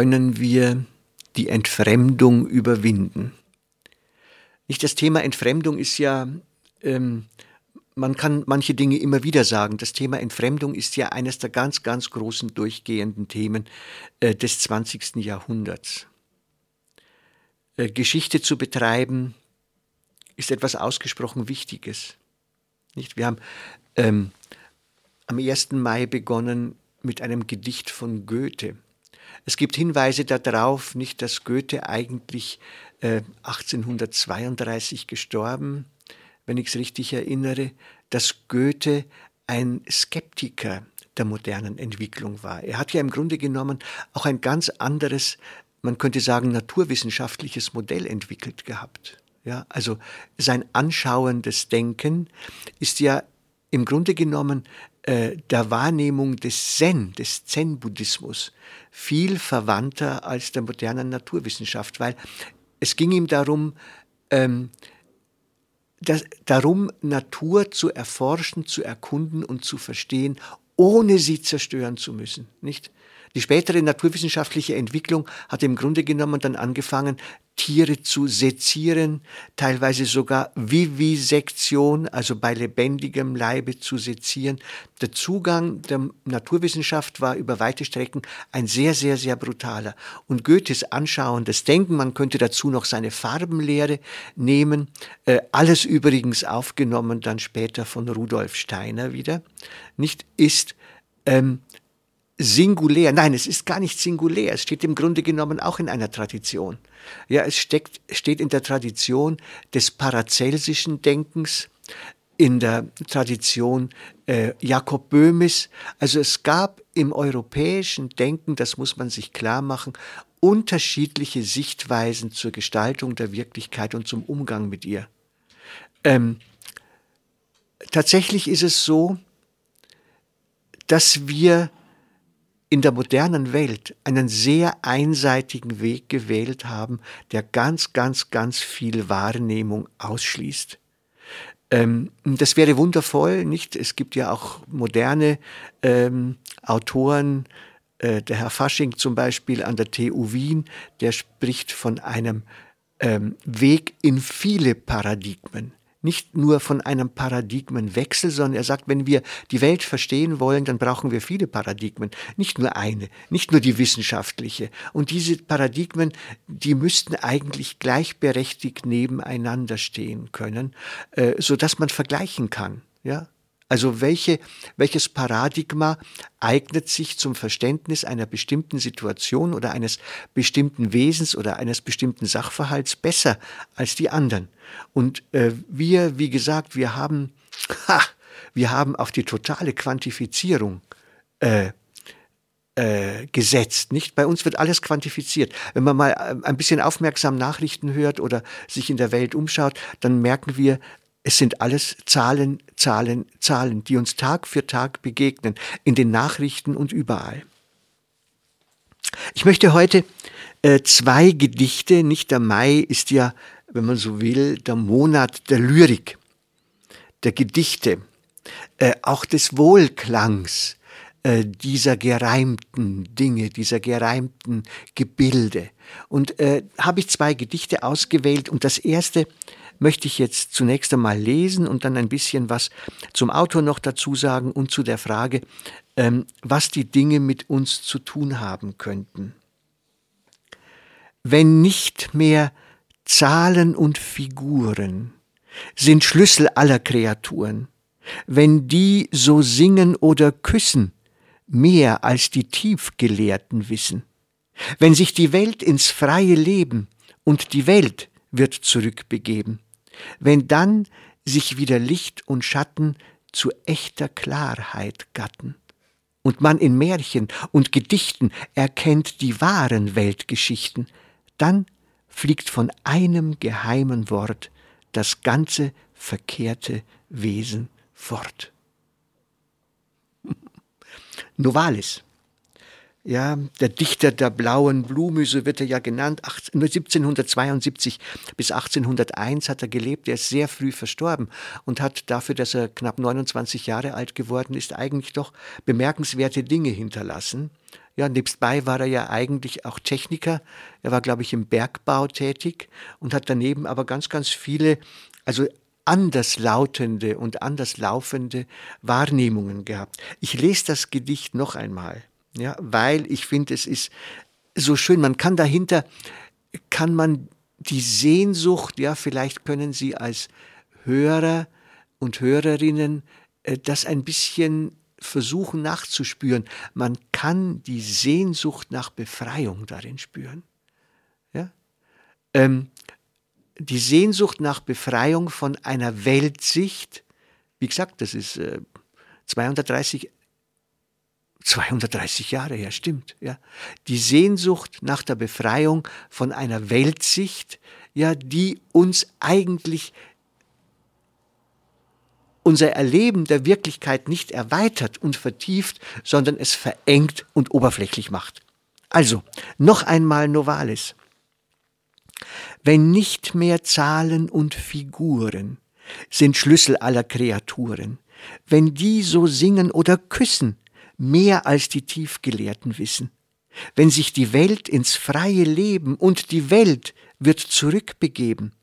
Können wir die Entfremdung überwinden? Nicht das Thema Entfremdung ist ja, ähm, man kann manche Dinge immer wieder sagen. Das Thema Entfremdung ist ja eines der ganz, ganz großen durchgehenden Themen äh, des 20. Jahrhunderts. Äh, Geschichte zu betreiben ist etwas ausgesprochen Wichtiges. Nicht? Wir haben ähm, am 1. Mai begonnen mit einem Gedicht von Goethe. Es gibt Hinweise darauf, nicht, dass Goethe eigentlich äh, 1832 gestorben, wenn ich es richtig erinnere, dass Goethe ein Skeptiker der modernen Entwicklung war. Er hat ja im Grunde genommen auch ein ganz anderes, man könnte sagen, naturwissenschaftliches Modell entwickelt gehabt. Ja, also sein anschauendes Denken ist ja im Grunde genommen äh, der Wahrnehmung des Zen, des Zen-Buddhismus, viel verwandter als der modernen Naturwissenschaft, weil es ging ihm darum, ähm, das, darum, Natur zu erforschen, zu erkunden und zu verstehen, ohne sie zerstören zu müssen, nicht? Die spätere naturwissenschaftliche Entwicklung hat im Grunde genommen dann angefangen, Tiere zu sezieren, teilweise sogar Vivisektion, also bei lebendigem Leibe zu sezieren. Der Zugang der Naturwissenschaft war über weite Strecken ein sehr, sehr, sehr brutaler. Und Goethes anschauendes Denken, man könnte dazu noch seine Farbenlehre nehmen, äh, alles übrigens aufgenommen dann später von Rudolf Steiner wieder, nicht ist ähm, singulär. Nein, es ist gar nicht singulär. Es steht im Grunde genommen auch in einer Tradition. Ja, es steckt, steht in der Tradition des paracelsischen Denkens, in der Tradition äh, Jakob Böhmes. Also es gab im europäischen Denken, das muss man sich klar machen, unterschiedliche Sichtweisen zur Gestaltung der Wirklichkeit und zum Umgang mit ihr. Ähm, tatsächlich ist es so, dass wir in der modernen Welt einen sehr einseitigen Weg gewählt haben, der ganz, ganz, ganz viel Wahrnehmung ausschließt. Ähm, das wäre wundervoll, nicht? Es gibt ja auch moderne ähm, Autoren, äh, der Herr Fasching zum Beispiel an der TU Wien, der spricht von einem ähm, Weg in viele Paradigmen nicht nur von einem Paradigmenwechsel, sondern er sagt, wenn wir die Welt verstehen wollen, dann brauchen wir viele Paradigmen, nicht nur eine, nicht nur die wissenschaftliche. Und diese Paradigmen, die müssten eigentlich gleichberechtigt nebeneinander stehen können, äh, so dass man vergleichen kann. Ja, also welche, welches Paradigma eignet sich zum Verständnis einer bestimmten Situation oder eines bestimmten Wesens oder eines bestimmten Sachverhalts besser als die anderen? Und äh, wir, wie gesagt, wir haben, ha, wir haben auf die totale Quantifizierung äh, äh, gesetzt. Nicht? Bei uns wird alles quantifiziert. Wenn man mal äh, ein bisschen aufmerksam Nachrichten hört oder sich in der Welt umschaut, dann merken wir, es sind alles Zahlen, Zahlen, Zahlen, die uns Tag für Tag begegnen, in den Nachrichten und überall. Ich möchte heute äh, zwei Gedichte, nicht der Mai ist ja, wenn man so will, der Monat der Lyrik, der Gedichte, äh, auch des Wohlklangs äh, dieser gereimten Dinge, dieser gereimten Gebilde. Und äh, habe ich zwei Gedichte ausgewählt und das erste möchte ich jetzt zunächst einmal lesen und dann ein bisschen was zum Autor noch dazu sagen und zu der Frage, ähm, was die Dinge mit uns zu tun haben könnten. Wenn nicht mehr Zahlen und Figuren sind Schlüssel aller Kreaturen, wenn die so singen oder küssen, mehr als die Tiefgelehrten wissen, wenn sich die Welt ins freie Leben und die Welt wird zurückbegeben, wenn dann sich wieder Licht und Schatten zu echter Klarheit gatten. Und man in Märchen und Gedichten erkennt die wahren Weltgeschichten, dann fliegt von einem geheimen Wort das ganze verkehrte Wesen fort. Novalis ja, der Dichter der blauen Blume, so wird er ja genannt. 1772 bis 1801 hat er gelebt. Er ist sehr früh verstorben und hat dafür, dass er knapp 29 Jahre alt geworden ist, eigentlich doch bemerkenswerte Dinge hinterlassen. Ja, nebstbei war er ja eigentlich auch Techniker. Er war, glaube ich, im Bergbau tätig und hat daneben aber ganz, ganz viele, also anderslautende und anderslaufende Wahrnehmungen gehabt. Ich lese das Gedicht noch einmal ja, weil ich finde, es ist so schön, man kann dahinter, kann man die Sehnsucht, ja, vielleicht können Sie als Hörer und Hörerinnen äh, das ein bisschen versuchen nachzuspüren. Man kann die Sehnsucht nach Befreiung darin spüren. Ja? Ähm, die Sehnsucht nach Befreiung von einer Weltsicht, wie gesagt, das ist äh, 230 230 Jahre her, stimmt, ja. Die Sehnsucht nach der Befreiung von einer Weltsicht, ja, die uns eigentlich unser Erleben der Wirklichkeit nicht erweitert und vertieft, sondern es verengt und oberflächlich macht. Also, noch einmal Novalis. Wenn nicht mehr Zahlen und Figuren sind Schlüssel aller Kreaturen, wenn die so singen oder küssen, mehr als die Tiefgelehrten wissen. Wenn sich die Welt ins freie Leben und die Welt wird zurückbegeben,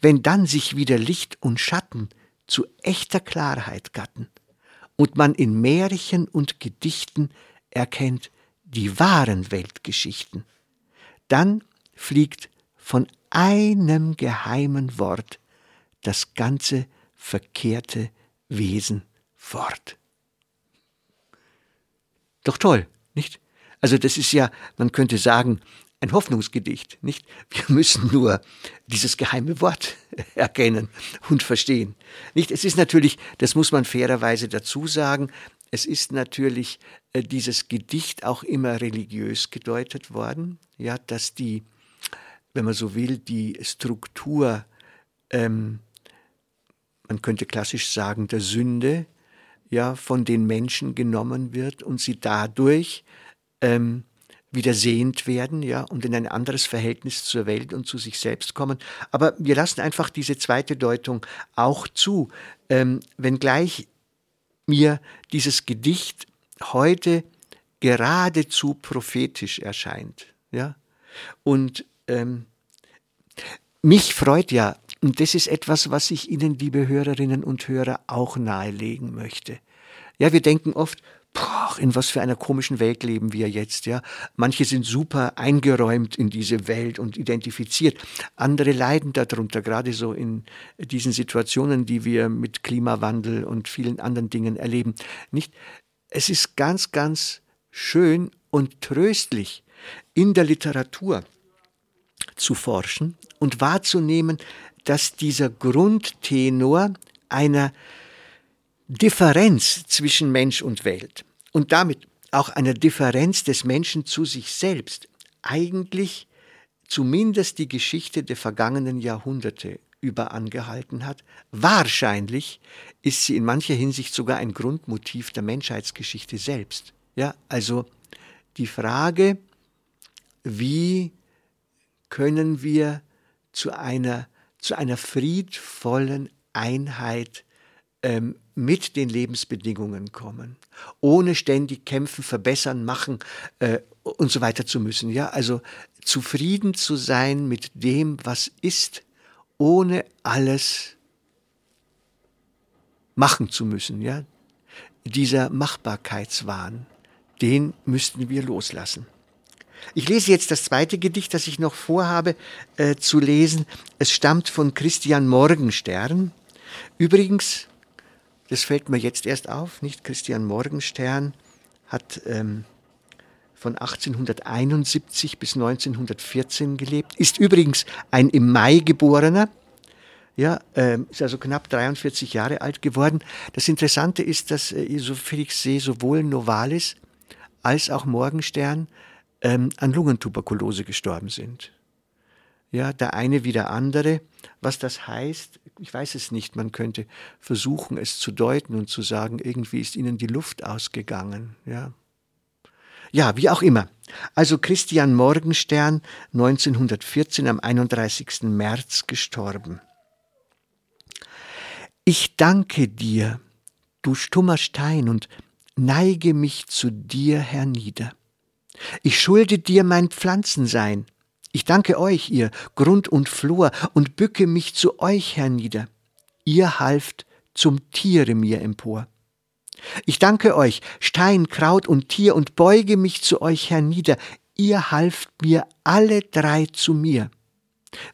wenn dann sich wieder Licht und Schatten zu echter Klarheit gatten und man in Märchen und Gedichten erkennt die wahren Weltgeschichten, dann fliegt von einem geheimen Wort das ganze verkehrte Wesen fort. Doch toll, nicht? Also das ist ja, man könnte sagen, ein Hoffnungsgedicht, nicht? Wir müssen nur dieses geheime Wort erkennen und verstehen. Nicht? Es ist natürlich, das muss man fairerweise dazu sagen, es ist natürlich äh, dieses Gedicht auch immer religiös gedeutet worden, ja, dass die, wenn man so will, die Struktur, ähm, man könnte klassisch sagen, der Sünde, ja von den Menschen genommen wird und sie dadurch ähm, wieder sehend werden, ja, und in ein anderes Verhältnis zur Welt und zu sich selbst kommen. Aber wir lassen einfach diese zweite Deutung auch zu, ähm, wenngleich mir dieses Gedicht heute geradezu prophetisch erscheint, ja. Und ähm, mich freut ja und das ist etwas, was ich Ihnen, liebe Hörerinnen und Hörer, auch nahelegen möchte. Ja, wir denken oft, boah, in was für einer komischen Welt leben wir jetzt, ja. Manche sind super eingeräumt in diese Welt und identifiziert. Andere leiden darunter, gerade so in diesen Situationen, die wir mit Klimawandel und vielen anderen Dingen erleben. Nicht? Es ist ganz, ganz schön und tröstlich in der Literatur zu forschen und wahrzunehmen, dass dieser Grundtenor einer Differenz zwischen Mensch und Welt und damit auch einer Differenz des Menschen zu sich selbst eigentlich zumindest die Geschichte der vergangenen Jahrhunderte über angehalten hat. Wahrscheinlich ist sie in mancher Hinsicht sogar ein Grundmotiv der Menschheitsgeschichte selbst. Ja, also die Frage, wie können wir zu einer zu einer friedvollen Einheit ähm, mit den Lebensbedingungen kommen, ohne ständig kämpfen, verbessern, machen äh, und so weiter zu müssen. Ja, also zufrieden zu sein mit dem, was ist, ohne alles machen zu müssen. Ja, dieser Machbarkeitswahn, den müssten wir loslassen. Ich lese jetzt das zweite Gedicht, das ich noch vorhabe äh, zu lesen. Es stammt von Christian Morgenstern. Übrigens, das fällt mir jetzt erst auf, nicht? Christian Morgenstern hat ähm, von 1871 bis 1914 gelebt, ist übrigens ein im Mai geborener. ja, äh, ist also knapp 43 Jahre alt geworden. Das Interessante ist, dass, äh, so viel ich sehe, sowohl Novalis als auch Morgenstern ähm, an Lungentuberkulose gestorben sind. Ja, der eine wie der andere. Was das heißt, ich weiß es nicht. Man könnte versuchen, es zu deuten und zu sagen, irgendwie ist ihnen die Luft ausgegangen. Ja, ja wie auch immer. Also Christian Morgenstern, 1914 am 31. März gestorben. Ich danke dir, du stummer Stein, und neige mich zu dir hernieder. Ich schulde dir mein Pflanzensein. Ich danke euch, ihr Grund und Flor, und bücke mich zu euch hernieder. Ihr halft zum Tiere mir empor. Ich danke euch, Stein, Kraut und Tier, und beuge mich zu euch hernieder. Ihr halft mir alle drei zu mir.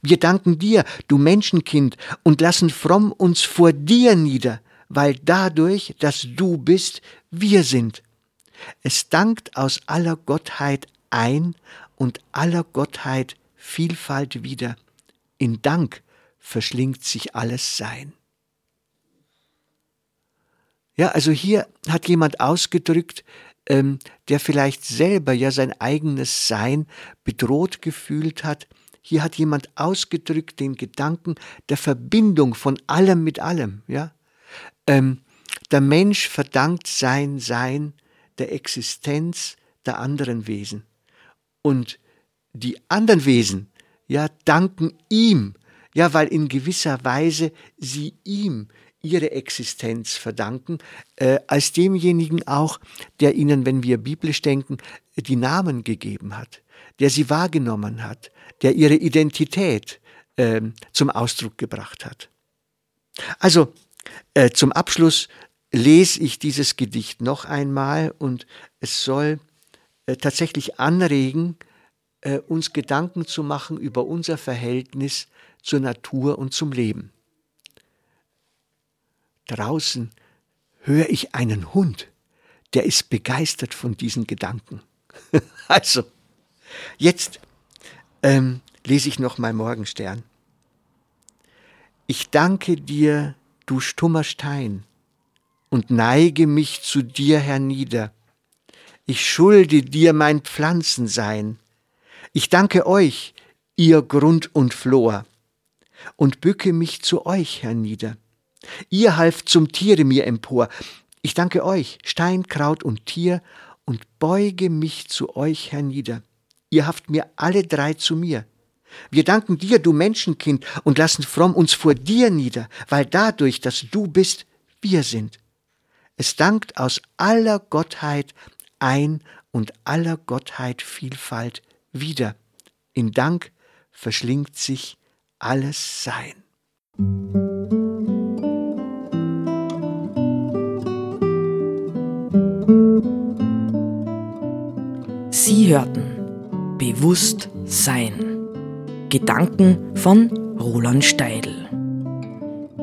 Wir danken dir, du Menschenkind, und lassen fromm uns vor dir nieder, weil dadurch, dass du bist, wir sind. Es dankt aus aller Gottheit ein und aller Gottheit Vielfalt wieder. In Dank verschlingt sich alles Sein. Ja, also hier hat jemand ausgedrückt, ähm, der vielleicht selber ja sein eigenes Sein bedroht gefühlt hat. Hier hat jemand ausgedrückt den Gedanken der Verbindung von allem mit allem. Ja, ähm, der Mensch verdankt sein Sein der Existenz der anderen Wesen. Und die anderen Wesen, ja, danken ihm, ja, weil in gewisser Weise sie ihm ihre Existenz verdanken, äh, als demjenigen auch, der ihnen, wenn wir biblisch denken, die Namen gegeben hat, der sie wahrgenommen hat, der ihre Identität äh, zum Ausdruck gebracht hat. Also äh, zum Abschluss lese ich dieses Gedicht noch einmal und es soll äh, tatsächlich anregen, äh, uns Gedanken zu machen über unser Verhältnis zur Natur und zum Leben. Draußen höre ich einen Hund, der ist begeistert von diesen Gedanken. also, jetzt ähm, lese ich noch mal Morgenstern. Ich danke dir, du stummer Stein, und neige mich zu dir hernieder. Ich schulde dir mein Pflanzensein. Ich danke euch, ihr Grund und Flor, und bücke mich zu euch hernieder. Ihr halft zum Tiere mir empor. Ich danke euch, Stein, Kraut und Tier, und beuge mich zu euch hernieder. Ihr haft mir alle drei zu mir. Wir danken dir, du Menschenkind, und lassen fromm uns vor dir nieder, weil dadurch, dass du bist, wir sind. Es dankt aus aller Gottheit ein und aller Gottheit Vielfalt wieder. In Dank verschlingt sich alles Sein. Sie hörten Bewusst Sein. Gedanken von Roland Steidl.